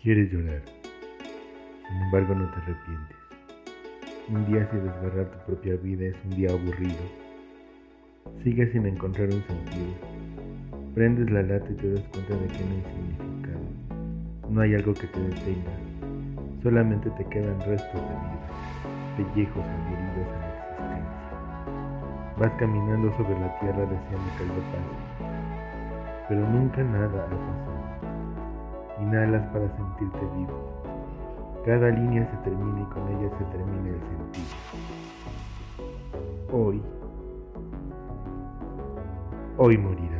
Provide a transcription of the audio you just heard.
Quieres llorar, sin embargo no te arrepientes. Un día sin desgarrar tu propia vida es un día aburrido. Sigues sin encontrar un sentido. Prendes la lata y te das cuenta de que no hay significado. No hay algo que te detenga. Solamente te quedan restos de vida, pellejos adheridos a la existencia. Vas caminando sobre la tierra deseando que algo pase, pero nunca nada ha pasado. Inhalas para sentirte vivo. Cada línea se termina y con ella se termina el sentido. Hoy, hoy morirás.